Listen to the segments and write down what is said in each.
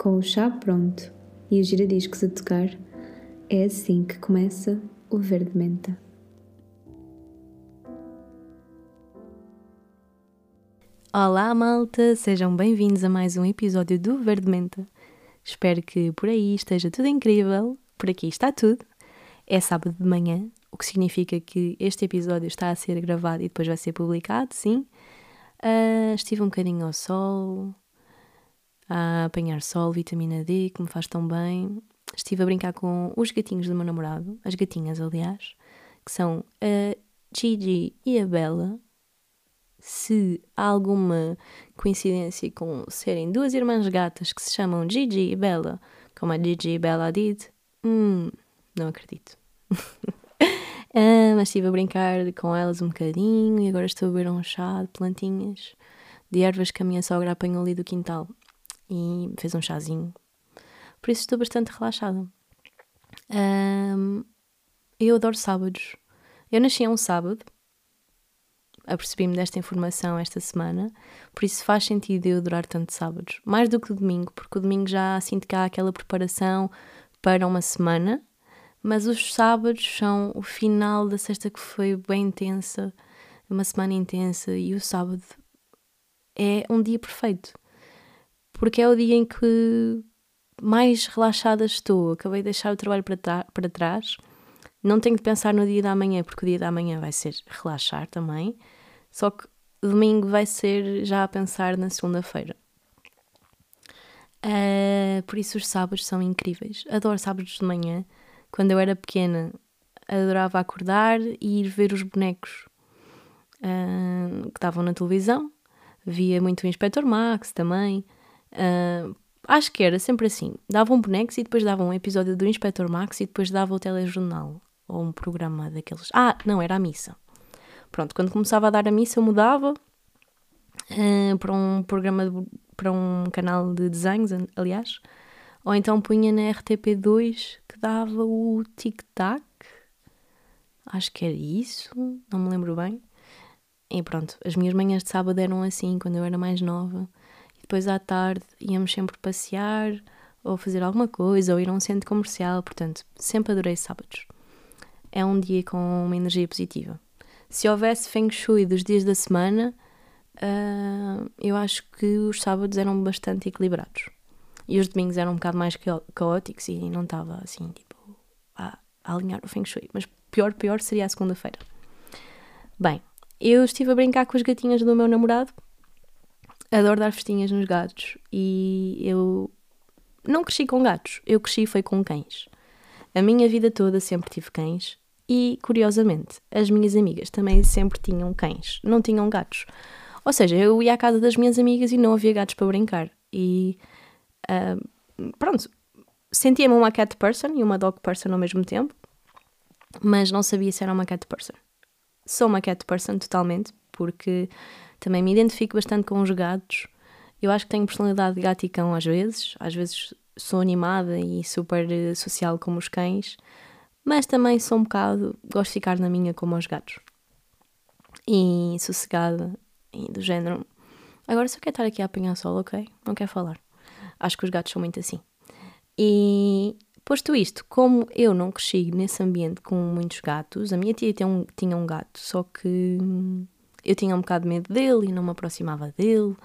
Com o chá pronto e os giradiscos a tocar, é assim que começa o Verde Menta. Olá, malta! Sejam bem-vindos a mais um episódio do Verde Menta. Espero que por aí esteja tudo incrível. Por aqui está tudo. É sábado de manhã, o que significa que este episódio está a ser gravado e depois vai ser publicado, sim. Uh, estive um bocadinho ao sol, a apanhar sol, vitamina D, que me faz tão bem. Estive a brincar com os gatinhos do meu namorado, as gatinhas, aliás, que são a Gigi e a Bella. Se há alguma coincidência com serem duas irmãs gatas que se chamam Gigi e Bella, como a Gigi e Bella did, hum, não acredito. ah, mas estive a brincar com elas um bocadinho e agora estou a beber um chá de plantinhas, de ervas que a minha sogra apanhou ali do quintal e fez um chazinho. Por isso estou bastante relaxada. Um, eu adoro sábados. Eu nasci um sábado, apercebi-me desta informação esta semana, por isso faz sentido eu adorar tanto sábados. Mais do que o domingo, porque o domingo já sinto que há aquela preparação para uma semana, mas os sábados são o final da sexta que foi bem intensa, uma semana intensa, e o sábado é um dia perfeito porque é o dia em que mais relaxada estou. Acabei de deixar o trabalho para, para trás. Não tenho de pensar no dia da manhã, porque o dia da manhã vai ser relaxar também. Só que domingo vai ser já a pensar na segunda-feira. Uh, por isso os sábados são incríveis. Adoro sábados de manhã. Quando eu era pequena, adorava acordar e ir ver os bonecos uh, que estavam na televisão. Via muito o Inspector Max também. Uh, acho que era sempre assim. Davam bonecos e depois davam um episódio do Inspector Max e depois dava o telejornal. Ou um programa daqueles. Ah, não, era a missa. Pronto, quando começava a dar a missa eu mudava uh, para um programa, de, para um canal de desenhos, aliás. Ou então punha na RTP2 que dava o Tic Tac. Acho que era isso, não me lembro bem. E pronto, as minhas manhãs de sábado eram assim, quando eu era mais nova depois à tarde íamos sempre passear ou fazer alguma coisa ou ir a um centro comercial, portanto, sempre adorei sábados. É um dia com uma energia positiva. Se houvesse Feng Shui dos dias da semana, uh, eu acho que os sábados eram bastante equilibrados. E os domingos eram um bocado mais caóticos e não estava assim, tipo, a, a alinhar o Feng Shui. Mas pior, pior seria a segunda-feira. Bem, eu estive a brincar com as gatinhas do meu namorado adoro dar festinhas nos gatos e eu não cresci com gatos, eu cresci foi com cães. A minha vida toda sempre tive cães e, curiosamente, as minhas amigas também sempre tinham cães, não tinham gatos. Ou seja, eu ia à casa das minhas amigas e não havia gatos para brincar. E uh, pronto, sentia-me uma cat person e uma dog person ao mesmo tempo, mas não sabia se era uma cat person. Sou uma cat person totalmente, porque também me identifico bastante com os gatos. Eu acho que tenho personalidade de gato e cão às vezes. Às vezes sou animada e super eh, social como os cães. Mas também sou um bocado. Gosto de ficar na minha como os gatos. E sossegada. E do género. Agora só quer estar aqui a apanhar sol, ok? Não quer falar. Acho que os gatos são muito assim. E posto isto, como eu não cresci nesse ambiente com muitos gatos, a minha tia tinha um, tinha um gato, só que hum, eu tinha um bocado de medo dele e não me aproximava dele.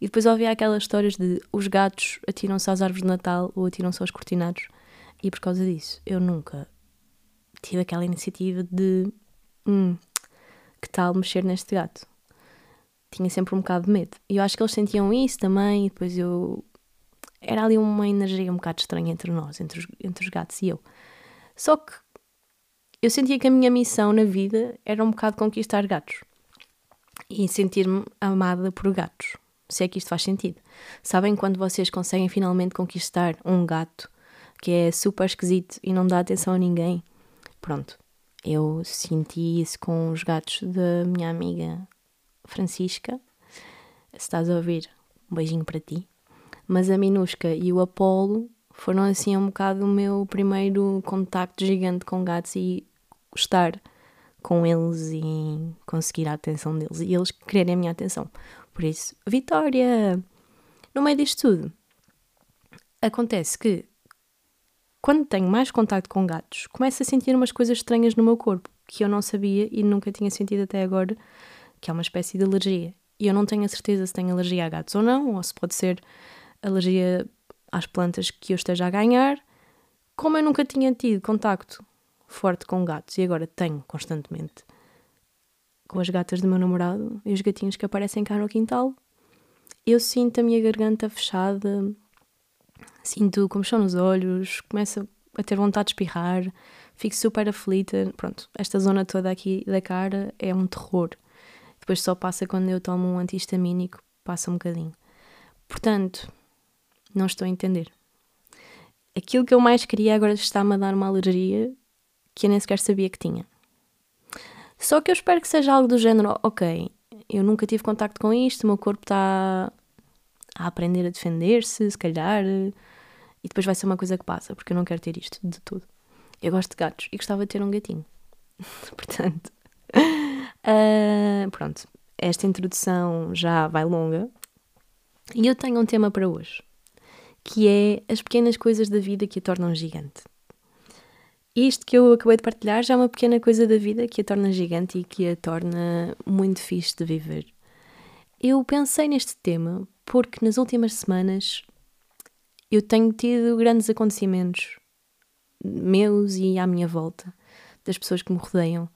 E depois ouvia aquelas histórias de os gatos atiram-se às árvores de Natal ou atiram-se aos cortinados. E por causa disso, eu nunca tive aquela iniciativa de hum, que tal mexer neste gato. Tinha sempre um bocado de medo. E eu acho que eles sentiam isso também. E depois eu. Era ali uma energia um bocado estranha entre nós, entre os, entre os gatos e eu. Só que eu sentia que a minha missão na vida era um bocado conquistar gatos e sentir-me amada por gatos. Se é que isto faz sentido. Sabem quando vocês conseguem finalmente conquistar um gato que é super esquisito e não dá atenção a ninguém? Pronto, eu senti isso com os gatos da minha amiga Francisca. Se estás a ouvir, um beijinho para ti. Mas a Minusca e o Apolo foram assim um bocado o meu primeiro contacto gigante com gatos e gostar com eles e conseguir a atenção deles e eles quererem a minha atenção. Por isso, Vitória! No meio disto tudo, acontece que quando tenho mais contato com gatos, começo a sentir umas coisas estranhas no meu corpo que eu não sabia e nunca tinha sentido até agora, que é uma espécie de alergia. E eu não tenho a certeza se tenho alergia a gatos ou não, ou se pode ser alergia às plantas que eu esteja a ganhar. Como eu nunca tinha tido contacto forte com gatos e agora tenho constantemente com as gatas do meu namorado e os gatinhos que aparecem cá no quintal, eu sinto a minha garganta fechada, sinto como estão nos olhos, começo a ter vontade de espirrar, fico super aflita. Pronto, esta zona toda aqui da cara é um terror. Depois só passa quando eu tomo um antihistamínico, passa um bocadinho. Portanto, não estou a entender. Aquilo que eu mais queria agora está-me a dar uma alergia que eu nem sequer sabia que tinha. Só que eu espero que seja algo do género, ok, eu nunca tive contacto com isto, o meu corpo está a aprender a defender-se, se calhar, e depois vai ser uma coisa que passa, porque eu não quero ter isto de tudo. Eu gosto de gatos e gostava de ter um gatinho. Portanto, uh, pronto, esta introdução já vai longa e eu tenho um tema para hoje, que é as pequenas coisas da vida que a tornam gigante. Isto que eu acabei de partilhar já é uma pequena coisa da vida que a torna gigante e que a torna muito fixe de viver. Eu pensei neste tema porque nas últimas semanas eu tenho tido grandes acontecimentos meus e à minha volta, das pessoas que me rodeiam,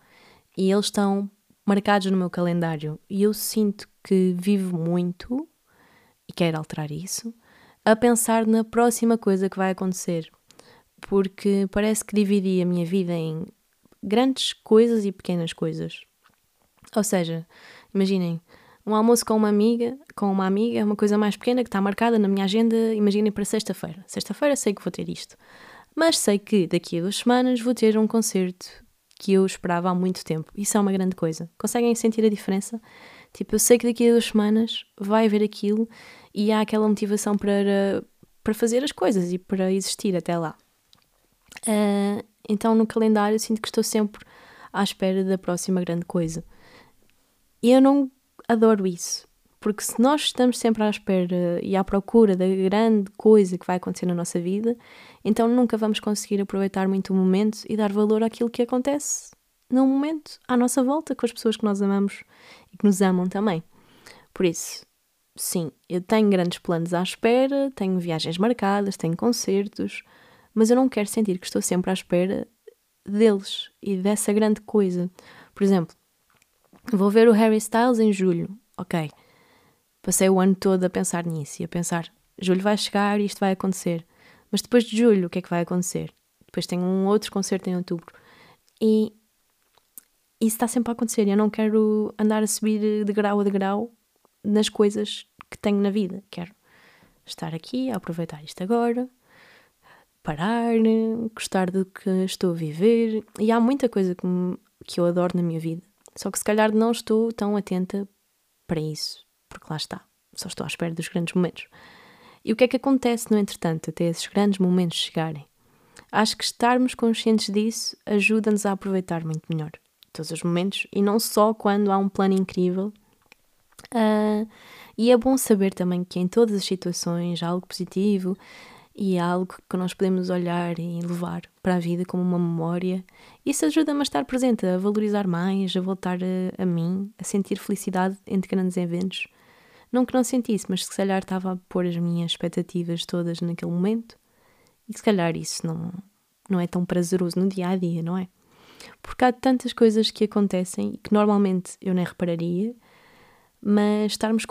e eles estão marcados no meu calendário. E eu sinto que vivo muito, e quero alterar isso, a pensar na próxima coisa que vai acontecer. Porque parece que dividi a minha vida em grandes coisas e pequenas coisas. Ou seja, imaginem, um almoço com uma amiga, com uma amiga é uma coisa mais pequena que está marcada na minha agenda, imaginem para sexta-feira. Sexta-feira sei que vou ter isto. Mas sei que daqui a duas semanas vou ter um concerto que eu esperava há muito tempo. Isso é uma grande coisa. Conseguem sentir a diferença? Tipo, eu sei que daqui a duas semanas vai haver aquilo e há aquela motivação para, para fazer as coisas e para existir até lá. Uh, então, no calendário, sinto que estou sempre à espera da próxima grande coisa. E eu não adoro isso. Porque se nós estamos sempre à espera e à procura da grande coisa que vai acontecer na nossa vida, então nunca vamos conseguir aproveitar muito o momento e dar valor àquilo que acontece no momento, à nossa volta, com as pessoas que nós amamos e que nos amam também. Por isso, sim, eu tenho grandes planos à espera, tenho viagens marcadas, tenho concertos, mas eu não quero sentir que estou sempre à espera deles e dessa grande coisa. Por exemplo, vou ver o Harry Styles em julho, ok Passei o ano todo a pensar nisso e a pensar: julho vai chegar e isto vai acontecer. Mas depois de julho, o que é que vai acontecer? Depois tenho um outro concerto em outubro. E isso está sempre a acontecer. Eu não quero andar a subir de grau a degrau nas coisas que tenho na vida. Quero estar aqui, aproveitar isto agora, parar, gostar do que estou a viver. E há muita coisa que, que eu adoro na minha vida. Só que se calhar não estou tão atenta para isso porque lá está, só estou à espera dos grandes momentos. E o que é que acontece, no entretanto, até esses grandes momentos chegarem? Acho que estarmos conscientes disso ajuda-nos a aproveitar muito melhor todos os momentos e não só quando há um plano incrível. Uh, e é bom saber também que em todas as situações há algo positivo e há algo que nós podemos olhar e levar para a vida como uma memória. Isso ajuda-me a estar presente, a valorizar mais, a voltar a, a mim, a sentir felicidade entre grandes eventos não que não sentisse, mas se calhar estava a pôr as minhas expectativas todas naquele momento e se calhar isso não, não é tão prazeroso no dia a dia, não é? Porque há tantas coisas que acontecem que normalmente eu nem repararia, mas estarmos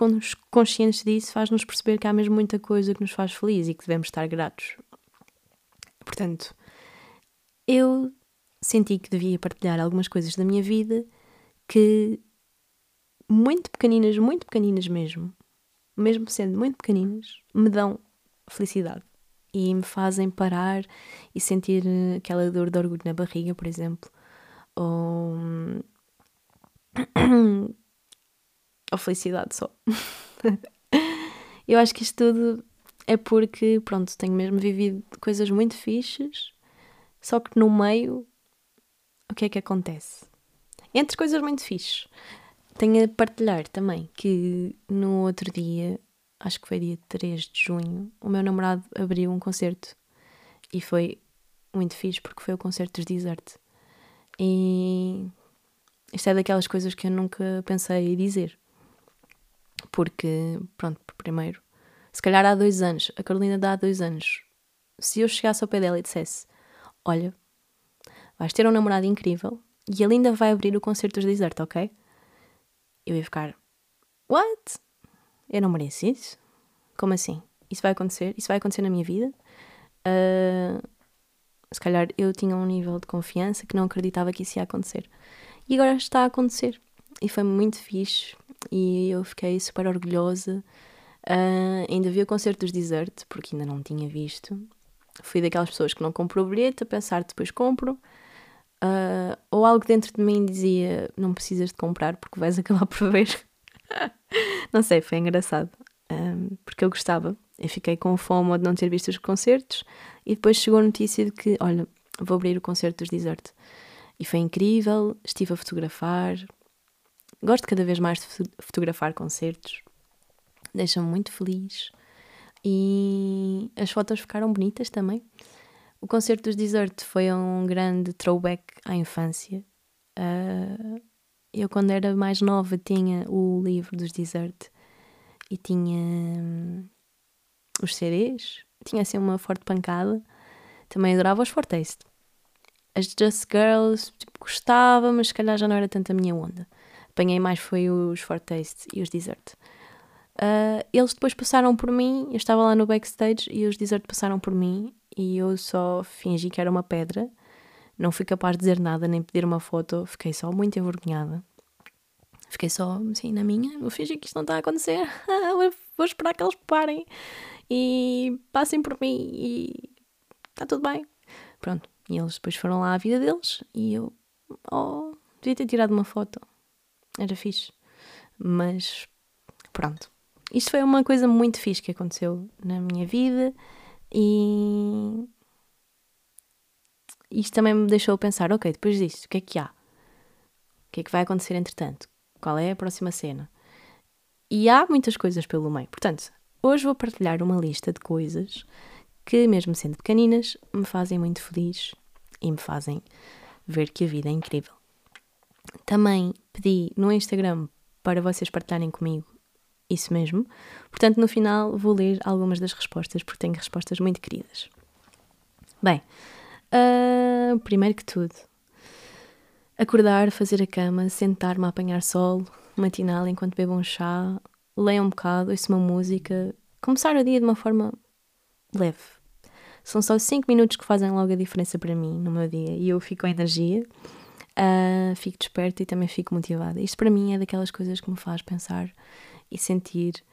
conscientes disso faz-nos perceber que há mesmo muita coisa que nos faz feliz e que devemos estar gratos. Portanto, eu senti que devia partilhar algumas coisas da minha vida que muito pequeninas, muito pequeninas mesmo, mesmo sendo muito pequeninas, me dão felicidade e me fazem parar e sentir eh, aquela dor de orgulho na barriga, por exemplo, ou, ou felicidade só. Eu acho que isto tudo é porque, pronto, tenho mesmo vivido coisas muito fixes, só que no meio, o que é que acontece? Entre coisas muito fixes, tenho a partilhar também que no outro dia, acho que foi dia 3 de junho, o meu namorado abriu um concerto e foi muito fixe porque foi o concerto dos Desert. E isto é daquelas coisas que eu nunca pensei dizer. Porque, pronto, primeiro, se calhar há dois anos, a Carolina dá há dois anos, se eu chegasse ao pé dela e dissesse: Olha, vais ter um namorado incrível e ele ainda vai abrir o concerto dos Desert, ok? Eu ia ficar: What? Eu não mereço isso? Como assim? Isso vai acontecer? Isso vai acontecer na minha vida? Uh, se calhar eu tinha um nível de confiança que não acreditava que isso ia acontecer. E agora está a acontecer. E foi muito fixe. E eu fiquei super orgulhosa. Uh, ainda vi o concerto dos Desert, porque ainda não tinha visto. Fui daquelas pessoas que não comprou o bilhete, a pensar depois compro. Uh, ou algo dentro de mim dizia: Não precisas de comprar porque vais acabar por ver. não sei, foi engraçado. Ah, porque eu gostava. Eu fiquei com fome de não ter visto os concertos. E depois chegou a notícia de que: Olha, vou abrir o concerto dos Desert. E foi incrível. Estive a fotografar. Gosto cada vez mais de fotografar concertos. Deixa-me muito feliz. E as fotos ficaram bonitas também. O concerto dos Desert foi um grande throwback à infância. Uh, eu, quando era mais nova, tinha o livro dos Desert e tinha hum, os CDs. Tinha assim uma forte pancada. Também adorava os Fortaste. As Just Girls, tipo, gostava, mas se calhar já não era tanto a minha onda. Apanhei mais foi os Fortaste e os Desert. Uh, eles depois passaram por mim, eu estava lá no backstage e os Desert passaram por mim e eu só fingi que era uma pedra. Não fui capaz de dizer nada nem pedir uma foto, fiquei só muito envergonhada. Fiquei só assim na minha, vou fingir que isto não está a acontecer, vou esperar que eles parem e passem por mim e está tudo bem. Pronto, e eles depois foram lá à vida deles e eu, oh, devia ter tirado uma foto, era fixe, mas pronto isto foi uma coisa muito fixe que aconteceu na minha vida e isto também me deixou pensar, ok, depois disto, o que é que há? O que é que vai acontecer entretanto? Qual é a próxima cena? E há muitas coisas pelo meio. Portanto, hoje vou partilhar uma lista de coisas que, mesmo sendo pequeninas, me fazem muito feliz e me fazem ver que a vida é incrível. Também pedi no Instagram para vocês partilharem comigo isso mesmo. Portanto, no final vou ler algumas das respostas, porque tenho respostas muito queridas. Bem, uh, primeiro que tudo, acordar, fazer a cama, sentar-me a apanhar sol, matinal enquanto bebo um chá, leio um bocado, ouço uma música, começar o dia de uma forma leve. São só 5 minutos que fazem logo a diferença para mim no meu dia e eu fico com energia, uh, fico desperta e também fico motivada. Isto para mim é daquelas coisas que me faz pensar e sentir: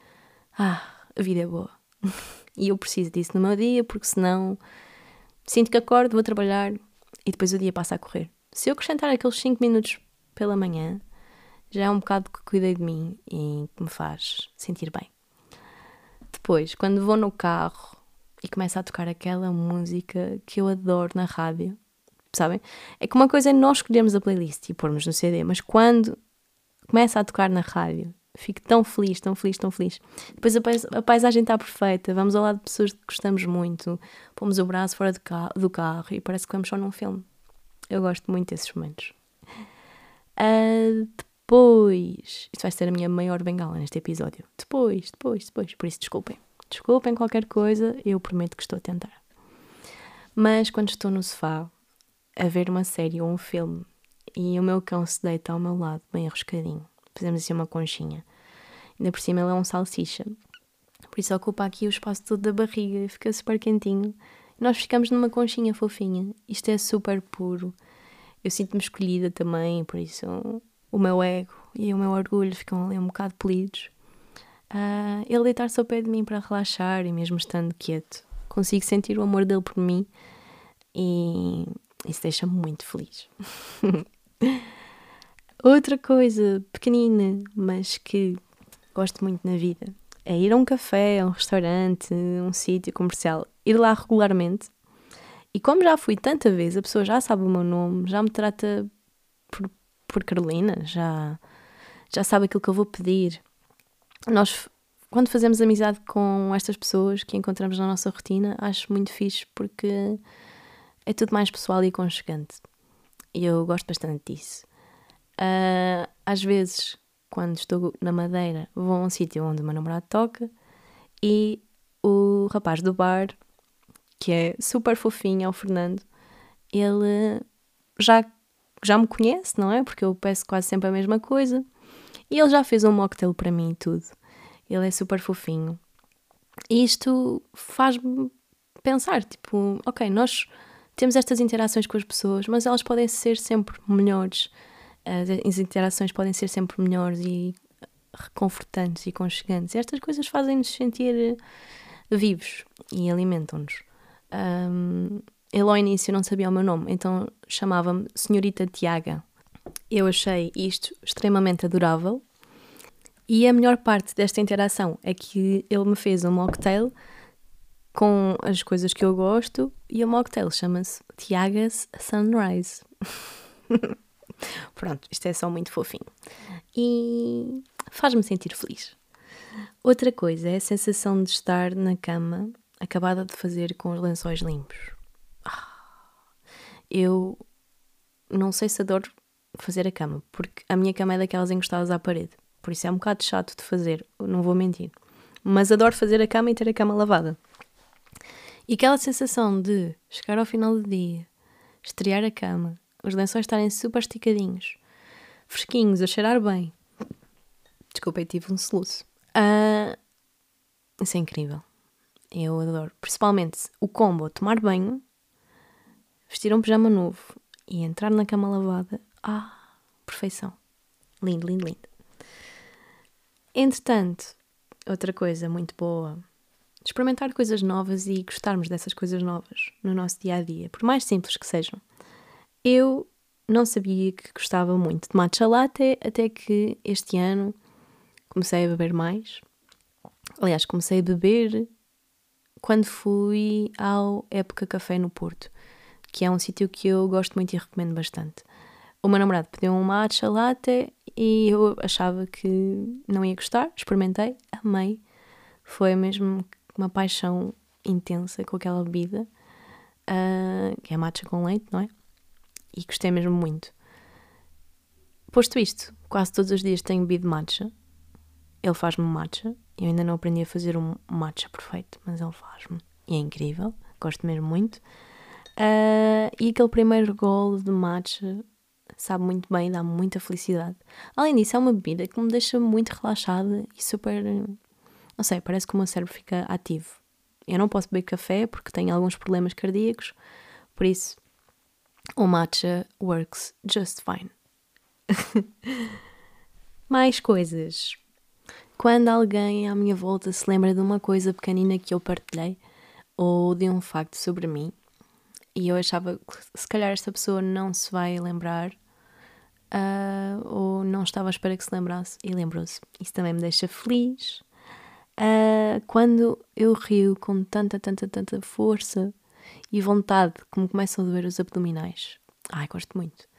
ah, a vida é boa. e eu preciso disso no meu dia, porque senão sinto que acordo, vou trabalhar e depois o dia passa a correr. Se eu acrescentar aqueles 5 minutos pela manhã, já é um bocado que cuidei de mim e que me faz sentir bem. Depois, quando vou no carro e começa a tocar aquela música que eu adoro na rádio, sabem? É que uma coisa é nós escolhermos a playlist e pormos no CD, mas quando começa a tocar na rádio Fico tão feliz, tão feliz, tão feliz. Depois a, pais a paisagem está perfeita, vamos ao lado de pessoas que gostamos muito, pomos o braço fora ca do carro e parece que vamos só num filme. Eu gosto muito desses momentos. Uh, depois, isto vai ser a minha maior bengala neste episódio. Depois, depois, depois. Por isso, desculpem. Desculpem qualquer coisa, eu prometo que estou a tentar. Mas quando estou no sofá a ver uma série ou um filme e o meu cão se deita ao meu lado, bem arroscadinho, fizemos assim uma conchinha. Ainda por cima ele é um salsicha. Por isso ocupa aqui o espaço todo da barriga e fica super quentinho. Nós ficamos numa conchinha fofinha. Isto é super puro. Eu sinto-me escolhida também, por isso o meu ego e o meu orgulho ficam ali um bocado polidos. Uh, ele deitar-se ao pé de mim para relaxar e mesmo estando quieto, consigo sentir o amor dele por mim e isso deixa-me muito feliz. Outra coisa pequenina, mas que gosto muito na vida, é ir a um café, a um restaurante, um sítio comercial, ir lá regularmente. E como já fui tanta vez, a pessoa já sabe o meu nome, já me trata por, por Carolina, já, já sabe aquilo que eu vou pedir. Nós quando fazemos amizade com estas pessoas que encontramos na nossa rotina, acho muito fixe porque é tudo mais pessoal e aconchegante. E eu gosto bastante disso. Uh, às vezes, quando estou na Madeira, vou a um sítio onde o meu namorado toca e o rapaz do bar, que é super fofinho, é o Fernando, ele já, já me conhece, não é? Porque eu peço quase sempre a mesma coisa. E ele já fez um mocktail para mim e tudo. Ele é super fofinho. E isto faz-me pensar, tipo, ok, nós temos estas interações com as pessoas, mas elas podem ser sempre melhores. As interações podem ser sempre melhores e reconfortantes e conchegantes. Estas coisas fazem-nos sentir vivos e alimentam-nos. Um, ele ao início não sabia o meu nome, então chamava-me Senhorita Tiaga. Eu achei isto extremamente adorável e a melhor parte desta interação é que ele me fez um mocktail com as coisas que eu gosto e o mocktail chama-se Tiagas Sunrise. Pronto, isto é só muito fofinho. E faz-me sentir feliz. Outra coisa é a sensação de estar na cama acabada de fazer com os lençóis limpos. Ah, eu não sei se adoro fazer a cama, porque a minha cama é daquelas encostadas à parede. Por isso é um bocado chato de fazer, não vou mentir. Mas adoro fazer a cama e ter a cama lavada. E aquela sensação de chegar ao final do dia, estrear a cama, os lençóis estarem super esticadinhos, fresquinhos, a cheirar bem. Desculpa, tive um soluço. Uh, isso é incrível. Eu adoro. Principalmente o combo tomar banho, vestir um pijama novo e entrar na cama lavada. Ah, perfeição. Lindo, lindo, lindo. Entretanto, outra coisa muito boa experimentar coisas novas e gostarmos dessas coisas novas no nosso dia a dia, por mais simples que sejam. Eu não sabia que gostava muito de matcha latte até que este ano comecei a beber mais. Aliás, comecei a beber quando fui ao Época Café no Porto, que é um sítio que eu gosto muito e recomendo bastante. O meu namorado pediu um matcha latte e eu achava que não ia gostar, experimentei, amei. Foi mesmo uma paixão intensa com aquela bebida, uh, que é matcha com leite, não é? E gostei mesmo muito. Posto isto, quase todos os dias tenho bebido matcha. Ele faz-me matcha. Eu ainda não aprendi a fazer um matcha perfeito, mas ele faz-me. E é incrível. Gosto mesmo muito. Uh, e aquele primeiro golo de matcha sabe muito bem, dá muita felicidade. Além disso, é uma bebida que me deixa muito relaxada e super não sei, parece que o meu cérebro fica ativo. Eu não posso beber café porque tenho alguns problemas cardíacos, por isso o matcha works just fine. Mais coisas. Quando alguém à minha volta se lembra de uma coisa pequenina que eu partilhei ou de um facto sobre mim e eu achava que se calhar esta pessoa não se vai lembrar uh, ou não estava à espera que se lembrasse e lembrou-se. Isso também me deixa feliz uh, quando eu rio com tanta, tanta, tanta força e vontade me começam a doer os abdominais. Ai, gosto muito.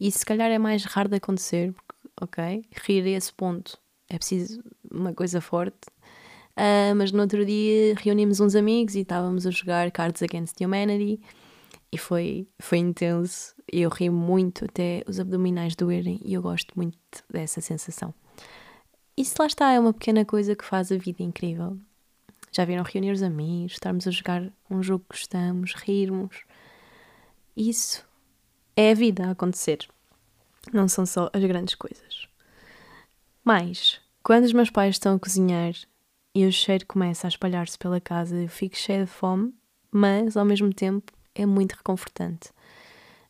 E se calhar é mais raro de acontecer, porque, ok, rir a esse ponto é preciso uma coisa forte. Uh, mas no outro dia reunimos uns amigos e estávamos a jogar Cards Against Humanity e foi, foi intenso. Eu ri muito até os abdominais doerem e eu gosto muito dessa sensação. Isso lá está, é uma pequena coisa que faz a vida incrível. Já viram reunir os amigos, estarmos a jogar um jogo que gostamos, rirmos. Isso é a vida a acontecer. Não são só as grandes coisas. Mas, quando os meus pais estão a cozinhar e o cheiro começa a espalhar-se pela casa, eu fico cheia de fome, mas ao mesmo tempo é muito reconfortante.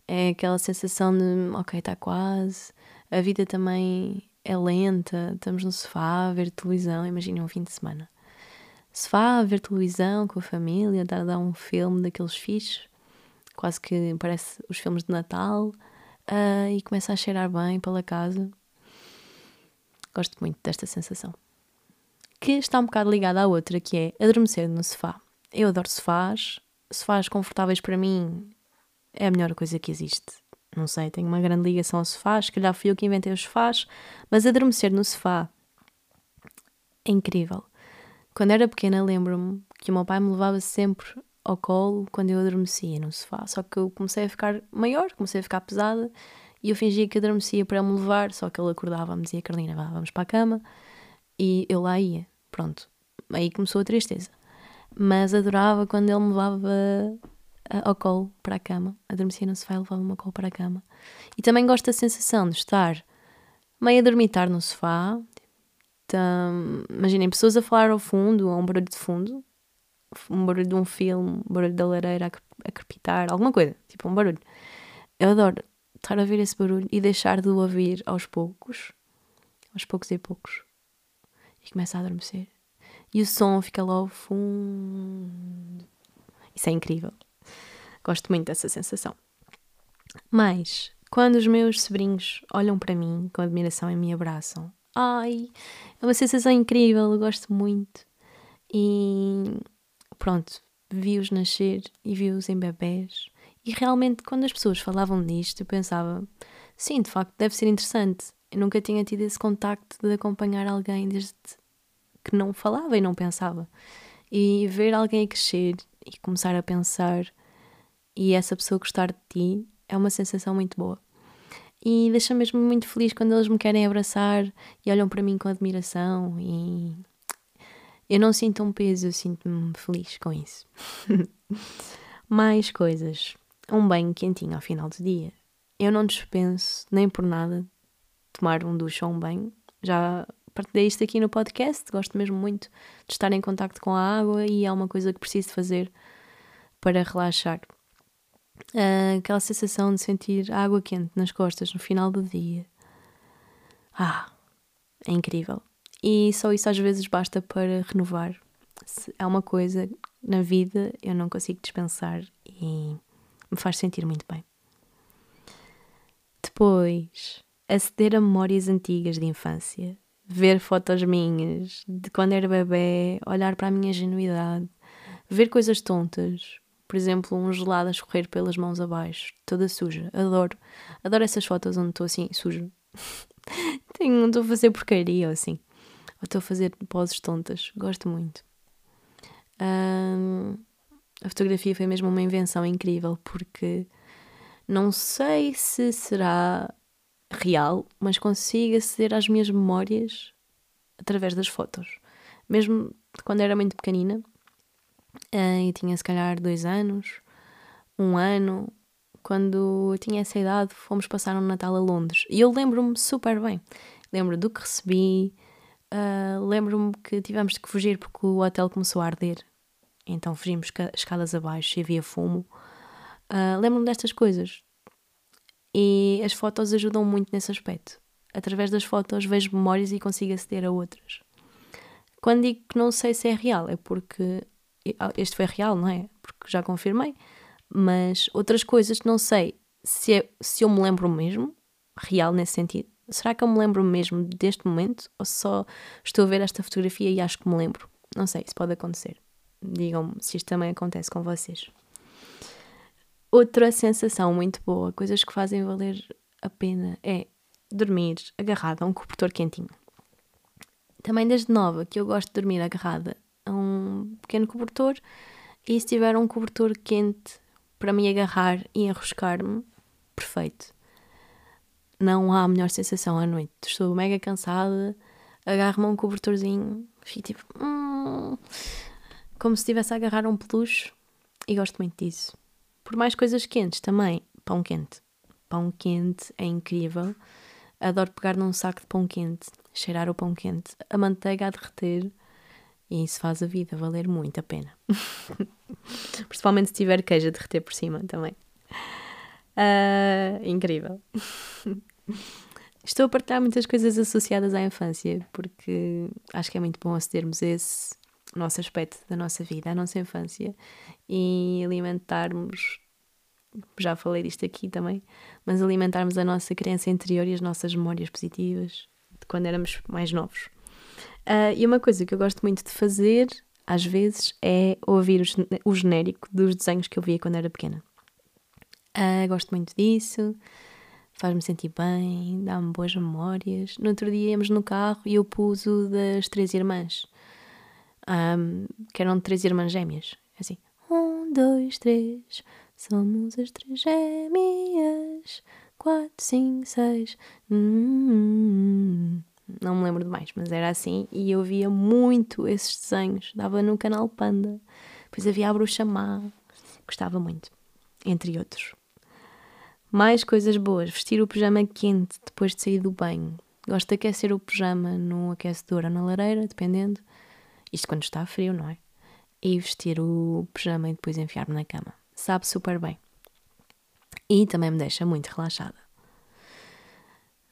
É aquela sensação de, ok, está quase. A vida também é lenta, estamos no sofá a ver televisão, imaginem um fim de semana. Sofá a ver televisão com a família, dar dar um filme daqueles fixos, quase que parece os filmes de Natal, uh, e começa a cheirar bem pela casa. Gosto muito desta sensação. Que está um bocado ligada à outra, que é adormecer no sofá. Eu adoro sofás, sofás confortáveis para mim é a melhor coisa que existe. Não sei, tenho uma grande ligação ao sofá, se calhar fui eu que inventei os sofás, mas adormecer no sofá é incrível. Quando era pequena, lembro-me que o meu pai me levava sempre ao colo quando eu adormecia no sofá. Só que eu comecei a ficar maior, comecei a ficar pesada e eu fingia que adormecia para ele me levar. Só que ele acordava, me dizia: Carolina, vá, vamos para a cama. E eu lá ia. Pronto. Aí começou a tristeza. Mas adorava quando ele me levava ao colo para a cama. Adormecia no sofá e levava-me ao colo para a cama. E também gosto da sensação de estar meio a dormitar no sofá. Então, imaginem pessoas a falar ao fundo, ou um barulho de fundo, um barulho de um filme, um barulho da lareira a, crepitar, alguma coisa, tipo um barulho. Eu adoro estar a ouvir esse barulho e deixar de o ouvir aos poucos, aos poucos e poucos, e começa a adormecer. E o som fica lá ao fundo. Isso é incrível. Gosto muito dessa sensação. Mas, quando os meus sobrinhos olham para mim com admiração e me abraçam, ai, é uma sensação incrível, eu gosto muito. E pronto, vi-os nascer e vi-os em bebés. E realmente, quando as pessoas falavam disto, eu pensava, sim, de facto, deve ser interessante. Eu nunca tinha tido esse contacto de acompanhar alguém desde que não falava e não pensava. E ver alguém crescer e começar a pensar e essa pessoa gostar de ti é uma sensação muito boa. E deixa me mesmo muito feliz quando eles me querem abraçar e olham para mim com admiração e eu não sinto um peso, eu sinto-me feliz com isso. Mais coisas. Um banho quentinho ao final do dia. Eu não dispenso nem por nada tomar um duche ou um banho. Já partilhei isto aqui no podcast, gosto mesmo muito de estar em contacto com a água e é uma coisa que preciso fazer para relaxar. Uh, aquela sensação de sentir água quente nas costas no final do dia. Ah, é incrível. E só isso às vezes basta para renovar. Se é uma coisa na vida eu não consigo dispensar e me faz sentir muito bem. Depois, aceder a memórias antigas de infância ver fotos minhas de quando era bebê, olhar para a minha genuidade, ver coisas tontas, por exemplo, um gelado a escorrer pelas mãos abaixo, toda suja. Adoro. Adoro essas fotos onde estou assim, suja. Tenho, estou a fazer porcaria ou assim. Ou estou a fazer poses tontas. Gosto muito. Um, a fotografia foi mesmo uma invenção incrível porque não sei se será real, mas consigo aceder às minhas memórias através das fotos. Mesmo quando era muito pequenina, e tinha se calhar dois anos, um ano, quando eu tinha essa idade, fomos passar um Natal a Londres. E eu lembro-me super bem. Lembro do que recebi, uh, lembro-me que tivemos que fugir porque o hotel começou a arder. Então fugimos escadas abaixo e havia fumo. Uh, lembro-me destas coisas. E as fotos ajudam muito nesse aspecto. Através das fotos vejo memórias e consigo aceder a outras. Quando digo que não sei se é real, é porque ah, este foi real, não é? Porque já confirmei. Mas outras coisas não sei se, é, se eu me lembro mesmo, real nesse sentido. Será que eu me lembro mesmo deste momento? Ou só estou a ver esta fotografia e acho que me lembro? Não sei, isso pode acontecer. Digam-me se isto também acontece com vocês. Outra sensação muito boa, coisas que fazem valer a pena, é dormir agarrada a um cobertor quentinho. Também desde nova que eu gosto de dormir agarrada a um pequeno cobertor e se tiver um cobertor quente para me agarrar e enroscar-me, perfeito. Não há melhor sensação à noite. Estou mega cansada, agarro-me a um cobertorzinho, fico tipo. Hum, como se estivesse a agarrar um peluche e gosto muito disso por mais coisas quentes também. Pão quente. Pão quente é incrível. Adoro pegar num saco de pão quente, cheirar o pão quente, a manteiga a derreter. E isso faz a vida valer muito a pena. Principalmente se tiver queijo a derreter por cima também. Uh, incrível. Estou a partilhar muitas coisas associadas à infância, porque acho que é muito bom acedermos a esse nosso aspecto da nossa vida, a nossa infância, e alimentarmos, já falei disto aqui também, mas alimentarmos a nossa criança interior e as nossas memórias positivas de quando éramos mais novos. Uh, e uma coisa que eu gosto muito de fazer, às vezes, é ouvir o, genérico dos desenhos que eu via quando era pequena. Uh, gosto muito disso, faz-me sentir bem, dá-me boas memórias. No outro dia íamos no carro e eu pus o das Três Irmãs. um, que eram três irmãs gêmeas. Assim, um, dois, três, somos as três gêmeas, quatro, cinco, seis. Hum, não me lembro de mais, mas era assim. E eu via muito esses desenhos, dava no canal Panda. Depois havia a Bruxa Má, gostava muito, entre outros. Mais coisas boas, vestir o pijama quente depois de sair do banho. Gosto de aquecer o pijama no aquecedor ou na lareira, dependendo. Isto quando está frio, não é? E vestir o pijama e depois enfiar-me na cama. Sabe super bem. E também me deixa muito relaxada.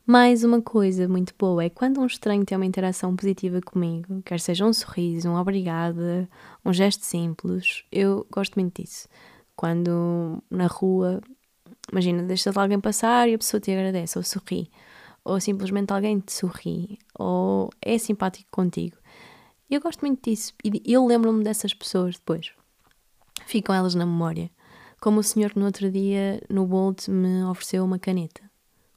Mais uma coisa muito boa é quando um estranho tem uma interação positiva comigo, quer seja um sorriso, um obrigada, um gesto simples, eu gosto muito disso. Quando na rua, imagina, deixas alguém passar e a pessoa te agradece ou sorri ou simplesmente alguém te sorri, ou é simpático contigo. Eu gosto muito disso e eu lembro-me dessas pessoas depois. Ficam elas na memória. Como o senhor que no outro dia no Bolt me ofereceu uma caneta.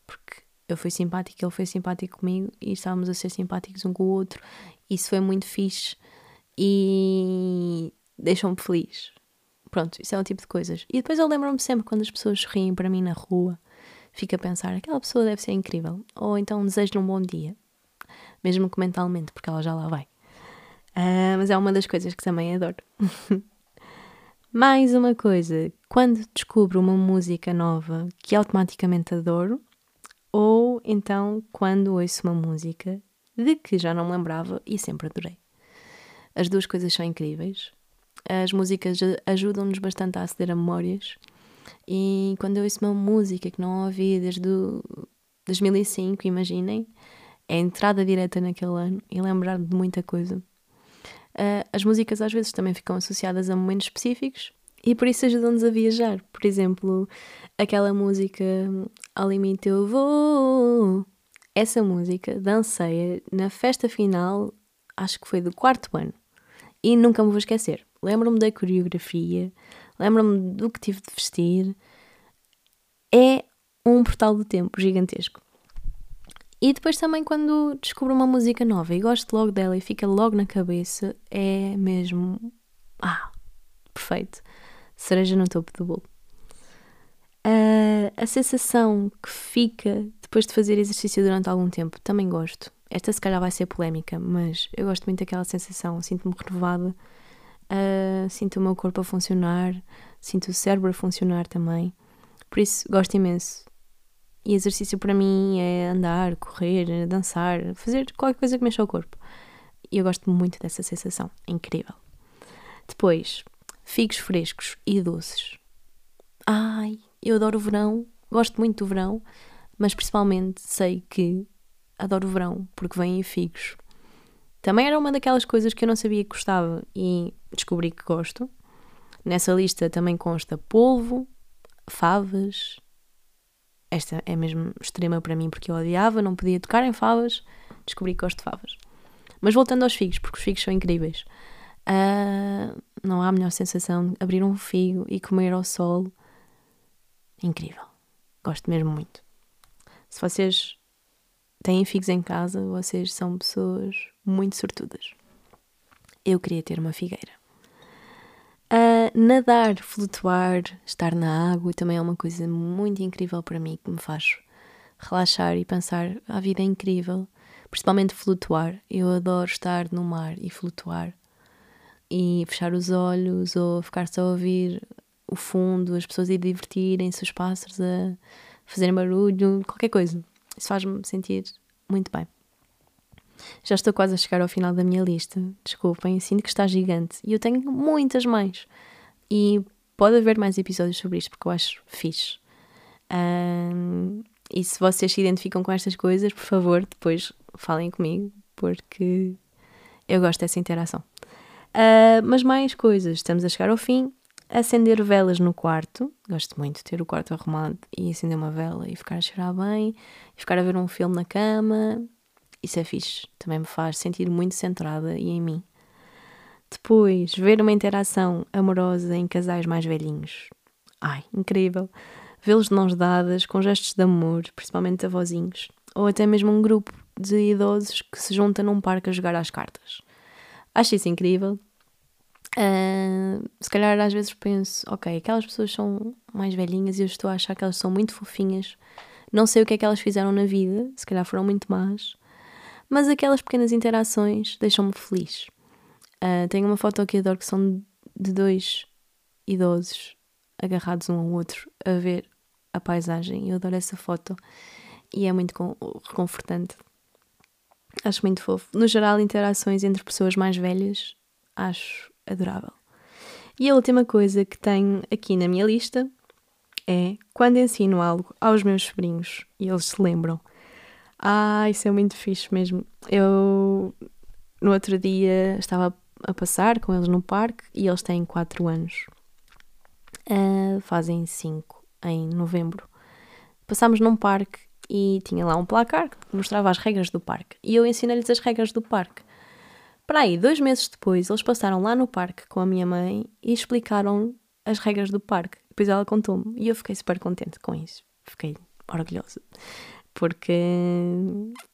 Porque eu fui simpática, ele foi simpático comigo e estávamos a ser simpáticos um com o outro. Isso foi muito fixe e deixou-me feliz. Pronto, isso é um tipo de coisas. E depois eu lembro-me sempre quando as pessoas sorriem para mim na rua fica a pensar, aquela pessoa deve ser incrível. Ou então desejo-lhe um bom dia, mesmo que mentalmente, porque ela já lá vai. Uh, mas é uma das coisas que também adoro. Mais uma coisa, quando descubro uma música nova que automaticamente adoro, ou então quando ouço uma música de que já não me lembrava e sempre adorei. As duas coisas são incríveis. As músicas ajudam-nos bastante a aceder a memórias e quando eu ouço uma música que não ouvi desde o 2005, imaginem, é a entrada direta naquele ano e lembrar de muita coisa. Uh, as músicas às vezes também ficam associadas a momentos específicos e por isso ajudam-nos a viajar. Por exemplo, aquela música Ao Limite Eu Vou. Essa música dancei na festa final, acho que foi do quarto ano, e nunca me vou esquecer. Lembro-me da coreografia, lembro-me do que tive de vestir. É um portal do tempo gigantesco. E depois também quando descubro uma música nova e gosto logo dela e fica logo na cabeça, é mesmo. Ah, perfeito. Cereja no topo do bolo. Uh, a sensação que fica depois de fazer exercício durante algum tempo, também gosto. Esta se calhar vai ser polémica, mas eu gosto muito daquela sensação, sinto-me renovada uh, sinto o meu corpo a funcionar, sinto o cérebro a funcionar também. Por isso gosto imenso. E exercício para mim é andar, correr, dançar, fazer qualquer coisa que mexa o corpo. E eu gosto muito dessa sensação, é incrível. Depois, figos frescos e doces. Ai, eu adoro o verão, gosto muito do verão, mas principalmente sei que adoro o verão porque vêm figos. Também era uma daquelas coisas que eu não sabia que gostava e descobri que gosto. Nessa lista também consta polvo, favas. Esta é mesmo extrema para mim porque eu odiava, não podia tocar em favas. Descobri que gosto de favas. Mas voltando aos figos, porque os figos são incríveis. Uh, não há melhor sensação de abrir um figo e comer ao sol. Incrível. Gosto mesmo muito. Se vocês têm figos em casa, vocês são pessoas muito sortudas. Eu queria ter uma figueira. Uh, nadar, flutuar, estar na água também é uma coisa muito incrível para mim que me faz relaxar e pensar a vida é incrível, principalmente flutuar. Eu adoro estar no mar e flutuar e fechar os olhos ou ficar só a ouvir o fundo, as pessoas a divertirem-se, os pássaros a fazerem barulho, qualquer coisa. Isso faz-me sentir muito bem. Já estou quase a chegar ao final da minha lista. Desculpem, sinto que está gigante. E eu tenho muitas mais. E pode haver mais episódios sobre isto, porque eu acho fixe. Um, e se vocês se identificam com estas coisas, por favor, depois falem comigo, porque eu gosto dessa interação. Uh, mas mais coisas, estamos a chegar ao fim. Acender velas no quarto, gosto muito de ter o quarto arrumado e acender uma vela e ficar a cheirar bem, e ficar a ver um filme na cama, isso é fixe, também me faz sentir muito centrada e em mim. Depois, ver uma interação amorosa em casais mais velhinhos. Ai, incrível! Vê-los de mãos dadas, com gestos de amor, principalmente avózinhos, ou até mesmo um grupo de idosos que se junta num parque a jogar às cartas. Acho isso incrível. Uh, se calhar às vezes penso, ok, aquelas pessoas são mais velhinhas e eu estou a achar que elas são muito fofinhas. Não sei o que é que elas fizeram na vida, se calhar foram muito más, mas aquelas pequenas interações deixam-me feliz. Uh, tenho uma foto que adoro que são de dois idosos agarrados um ao outro a ver a paisagem. Eu adoro essa foto e é muito reconfortante. Acho muito fofo. No geral, interações entre pessoas mais velhas acho adorável. E a última coisa que tenho aqui na minha lista é quando ensino algo aos meus sobrinhos e eles se lembram. Ah, isso é muito fixe mesmo. Eu no outro dia estava a passar com eles no parque e eles têm 4 anos. Uh, fazem 5 em novembro. Passámos num parque e tinha lá um placar que mostrava as regras do parque. E eu ensinei-lhes as regras do parque. Para aí, dois meses depois, eles passaram lá no parque com a minha mãe e explicaram as regras do parque. Depois ela contou-me e eu fiquei super contente com isso. Fiquei orgulhosa. Porque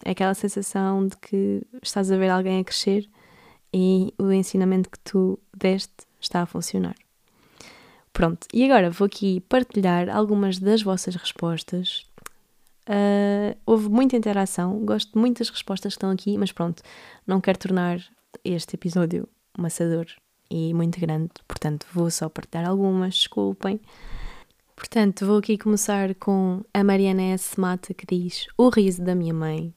é aquela sensação de que estás a ver alguém a crescer e o ensinamento que tu deste está a funcionar. Pronto, e agora vou aqui partilhar algumas das vossas respostas. Uh, houve muita interação, gosto muito das respostas que estão aqui, mas pronto, não quero tornar este episódio maçador e muito grande, portanto vou só partilhar algumas, desculpem. Portanto, vou aqui começar com a Mariana S. Mata que diz o riso da minha mãe.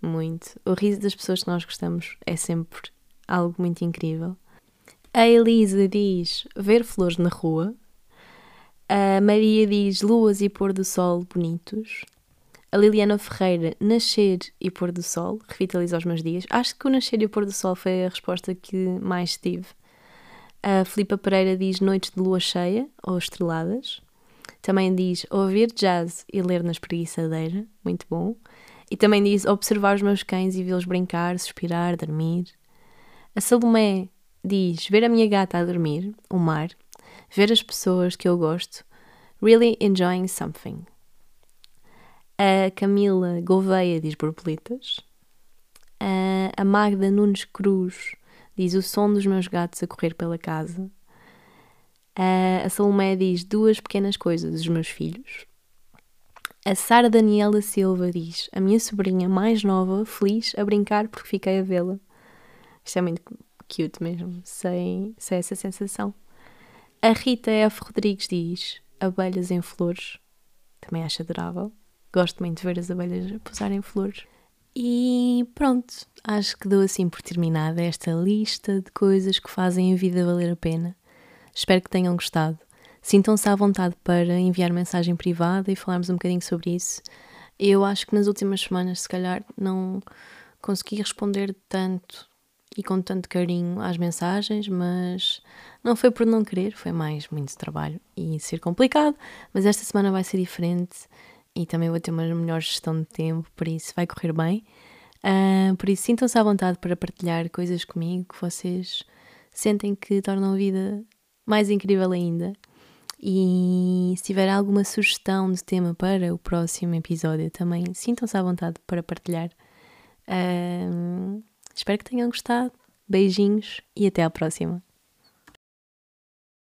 Muito. O riso das pessoas que nós gostamos é sempre algo muito incrível. A Elisa diz ver flores na rua. A Maria diz luas e pôr do sol bonitos. A Liliana Ferreira, nascer e pôr do sol, revitaliza os meus dias. Acho que o nascer e o pôr do sol foi a resposta que mais tive. A Filipa Pereira diz noites de lua cheia ou estreladas. Também diz ouvir jazz e ler na espreguiçadeira, muito bom. E também diz observar os meus cães e vê-los brincar, suspirar, dormir. A Salomé diz ver a minha gata a dormir, o mar, ver as pessoas que eu gosto, really enjoying something. A Camila Gouveia diz borboletas. A Magda Nunes Cruz diz o som dos meus gatos a correr pela casa. A Salomé diz duas pequenas coisas dos meus filhos. A Sara Daniela Silva diz a minha sobrinha mais nova, feliz, a brincar porque fiquei a vê-la. Isto é muito cute mesmo, sei, sei essa sensação. A Rita F. Rodrigues diz abelhas em flores, também acho adorável. Gosto muito de ver as abelhas pousarem flores. E pronto, acho que dou assim por terminada esta lista de coisas que fazem a vida valer a pena. Espero que tenham gostado. Sintam-se à vontade para enviar mensagem privada e falarmos um bocadinho sobre isso. Eu acho que nas últimas semanas, se calhar, não consegui responder tanto e com tanto carinho às mensagens, mas não foi por não querer, foi mais muito trabalho e ser complicado. Mas esta semana vai ser diferente e também vou ter uma melhor gestão de tempo, por isso vai correr bem. Uh, por isso, sintam-se à vontade para partilhar coisas comigo que vocês sentem que tornam a vida mais incrível ainda. E se tiver alguma sugestão de tema para o próximo episódio, também sintam-se à vontade para partilhar. Uh, espero que tenham gostado. Beijinhos e até à próxima.